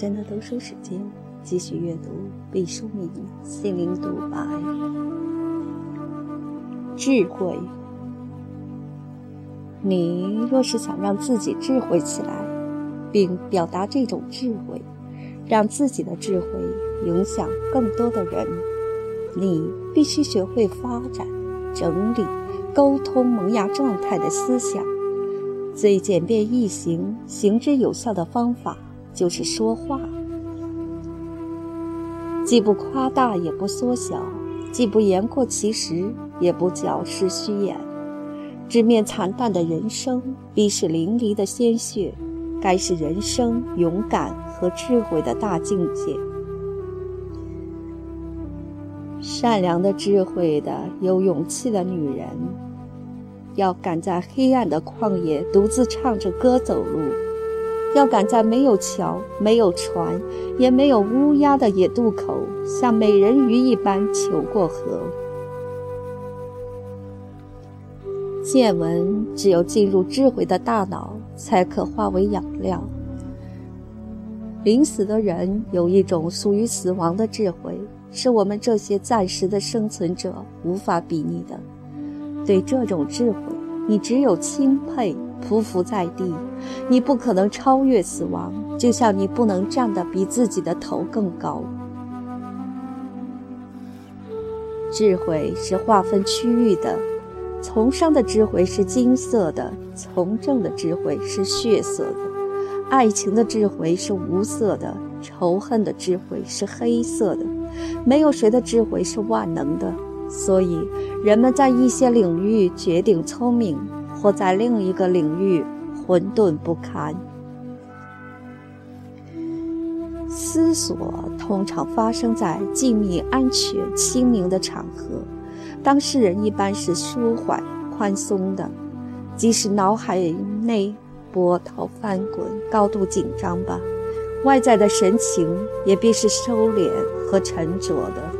真的读书时间，继续阅读毕淑敏《心灵独白》。智慧，你若是想让自己智慧起来，并表达这种智慧，让自己的智慧影响更多的人，你必须学会发展、整理、沟通萌芽状态的思想。最简便易行、行之有效的方法。就是说话，既不夸大，也不缩小，既不言过其实，也不矫饰虚掩。直面惨淡的人生，逼是淋漓的鲜血，该是人生勇敢和智慧的大境界。善良的、智慧的、有勇气的女人，要敢在黑暗的旷野独自唱着歌走路。要赶在没有桥、没有船、也没有乌鸦的野渡口，像美人鱼一般求过河。见闻只有进入智慧的大脑，才可化为养料。临死的人有一种属于死亡的智慧，是我们这些暂时的生存者无法比拟的。对这种智慧，你只有钦佩。匍匐在地，你不可能超越死亡，就像你不能站得比自己的头更高。智慧是划分区域的，从商的智慧是金色的，从政的智慧是血色的，爱情的智慧是无色的，仇恨的智慧是黑色的。没有谁的智慧是万能的，所以人们在一些领域绝顶聪明。或在另一个领域混沌不堪。思索通常发生在静谧、安全、清明的场合，当事人一般是舒缓、宽松的，即使脑海内波涛翻滚、高度紧张吧，外在的神情也必是收敛和沉着的。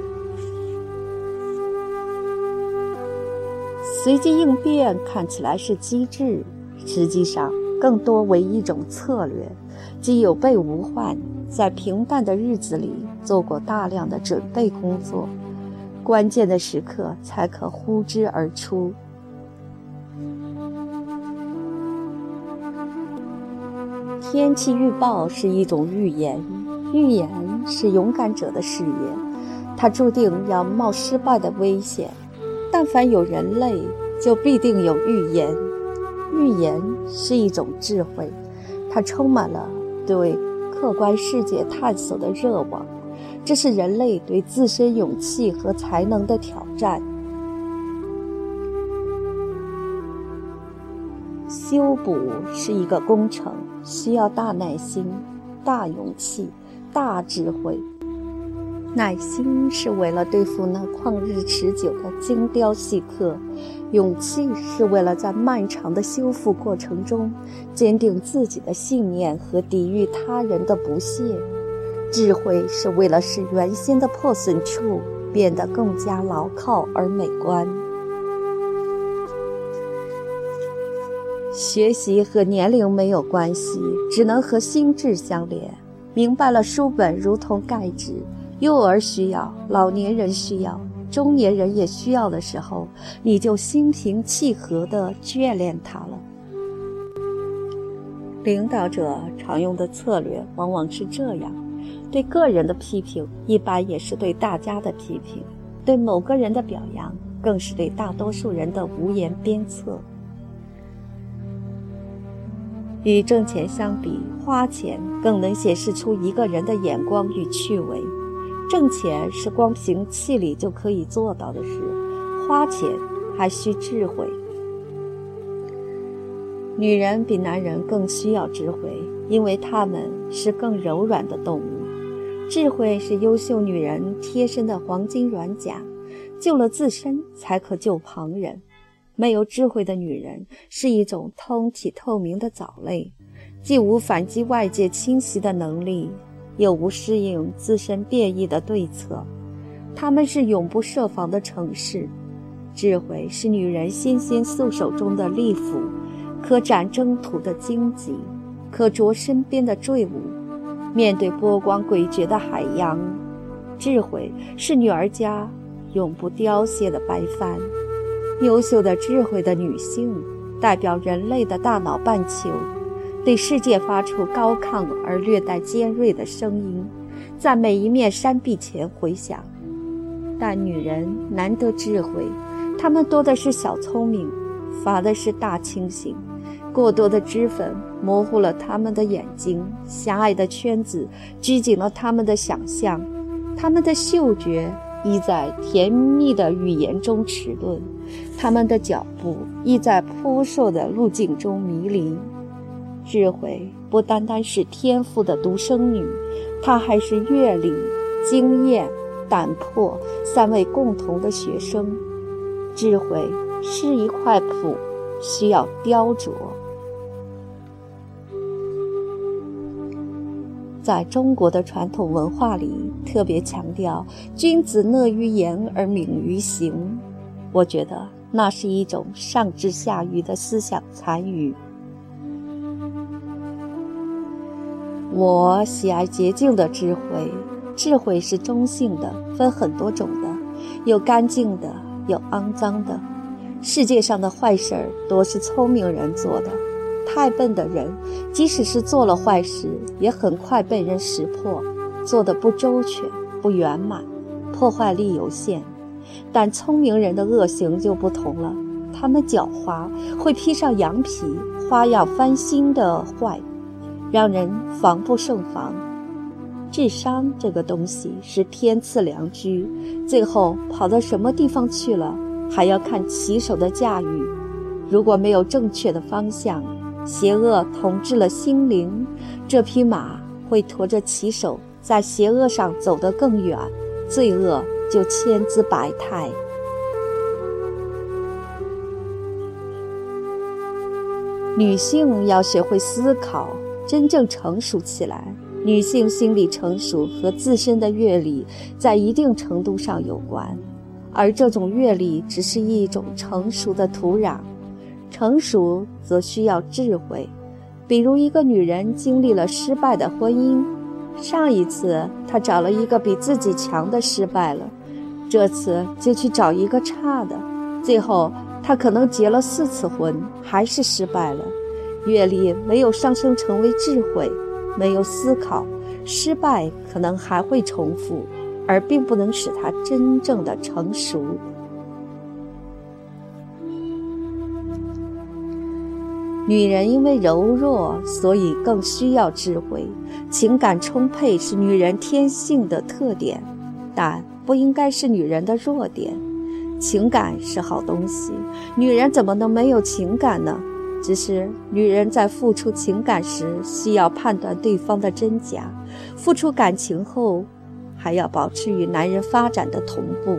随机应变看起来是机智，实际上更多为一种策略，即有备无患，在平淡的日子里做过大量的准备工作，关键的时刻才可呼之而出。天气预报是一种预言，预言是勇敢者的事业，它注定要冒失败的危险。但凡有人类，就必定有预言。预言是一种智慧，它充满了对客观世界探索的热望。这是人类对自身勇气和才能的挑战。修补是一个工程，需要大耐心、大勇气、大智慧。耐心是为了对付那旷日持久的精雕细刻，勇气是为了在漫长的修复过程中坚定自己的信念和抵御他人的不屑，智慧是为了使原先的破损处变得更加牢靠而美观。学习和年龄没有关系，只能和心智相连。明白了，书本如同钙质。幼儿需要，老年人需要，中年人也需要的时候，你就心平气和地眷恋他了。领导者常用的策略往往是这样：对个人的批评，一般也是对大家的批评；对某个人的表扬，更是对大多数人的无言鞭策。与挣钱相比，花钱更能显示出一个人的眼光与趣味。挣钱是光凭气力就可以做到的事，花钱还需智慧。女人比男人更需要智慧，因为她们是更柔软的动物。智慧是优秀女人贴身的黄金软甲，救了自身才可救旁人。没有智慧的女人是一种通体透明的藻类，既无反击外界侵袭的能力。又无适应自身变异的对策，他们是永不设防的城市。智慧是女人纤纤素手中的利斧，可斩征途的荆棘，可啄身边的坠物。面对波光诡谲的海洋，智慧是女儿家永不凋谢的白帆。优秀的智慧的女性，代表人类的大脑半球，对世界发出高亢而略带尖锐的声音，在每一面山壁前回响。但女人难得智慧，她们多的是小聪明，乏的是大清醒。过多的脂粉模糊了他们的眼睛，狭隘的圈子拘谨了他们的想象，他们的嗅觉亦在甜蜜的语言中齿论，他们的脚步亦在扑朔的路径中迷离。智慧不单单是天赋的独生女，她还是阅历、经验、胆魄三位共同的学生。智慧是一块谱，需要雕琢。在中国的传统文化里，特别强调“君子讷于言而敏于行”。我觉得那是一种上智下愚的思想残余。我喜爱洁净的智慧，智慧是中性的，分很多种的，有干净的，有肮脏的。世界上的坏事儿多是聪明人做的。太笨的人，即使是做了坏事，也很快被人识破，做的不周全、不圆满，破坏力有限。但聪明人的恶行就不同了，他们狡猾，会披上羊皮，花样翻新的坏，让人防不胜防。智商这个东西是天赐良驹，最后跑到什么地方去了，还要看骑手的驾驭。如果没有正确的方向，邪恶统治了心灵，这匹马会驮着骑手在邪恶上走得更远，罪恶就千姿百态。女性要学会思考，真正成熟起来。女性心理成熟和自身的阅历在一定程度上有关，而这种阅历只是一种成熟的土壤。成熟则需要智慧，比如一个女人经历了失败的婚姻，上一次她找了一个比自己强的失败了，这次就去找一个差的，最后她可能结了四次婚还是失败了。阅历没有上升成为智慧，没有思考，失败可能还会重复，而并不能使她真正的成熟。女人因为柔弱，所以更需要智慧。情感充沛是女人天性的特点，但不应该是女人的弱点。情感是好东西，女人怎么能没有情感呢？只是女人在付出情感时，需要判断对方的真假；付出感情后，还要保持与男人发展的同步。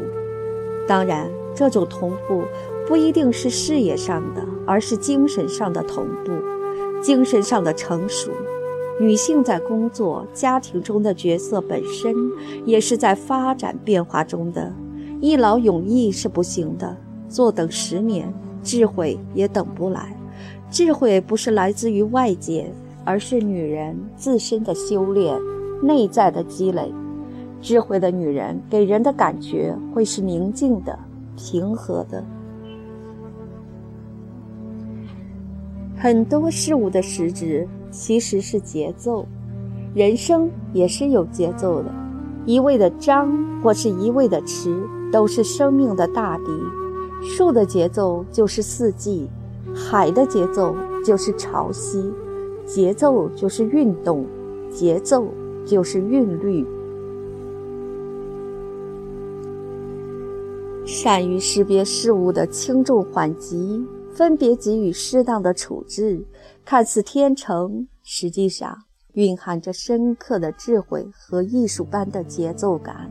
当然，这种同步。不一定是事业上的，而是精神上的同步，精神上的成熟。女性在工作、家庭中的角色本身，也是在发展变化中的。一劳永逸是不行的，坐等十年，智慧也等不来。智慧不是来自于外界，而是女人自身的修炼、内在的积累。智慧的女人给人的感觉会是宁静的、平和的。很多事物的实质其实是节奏，人生也是有节奏的。一味的张或是一味的弛，都是生命的大敌。树的节奏就是四季，海的节奏就是潮汐，节奏就是运动，节奏就是韵律。善于识别事物的轻重缓急。分别给予适当的处置，看似天成，实际上蕴含着深刻的智慧和艺术般的节奏感。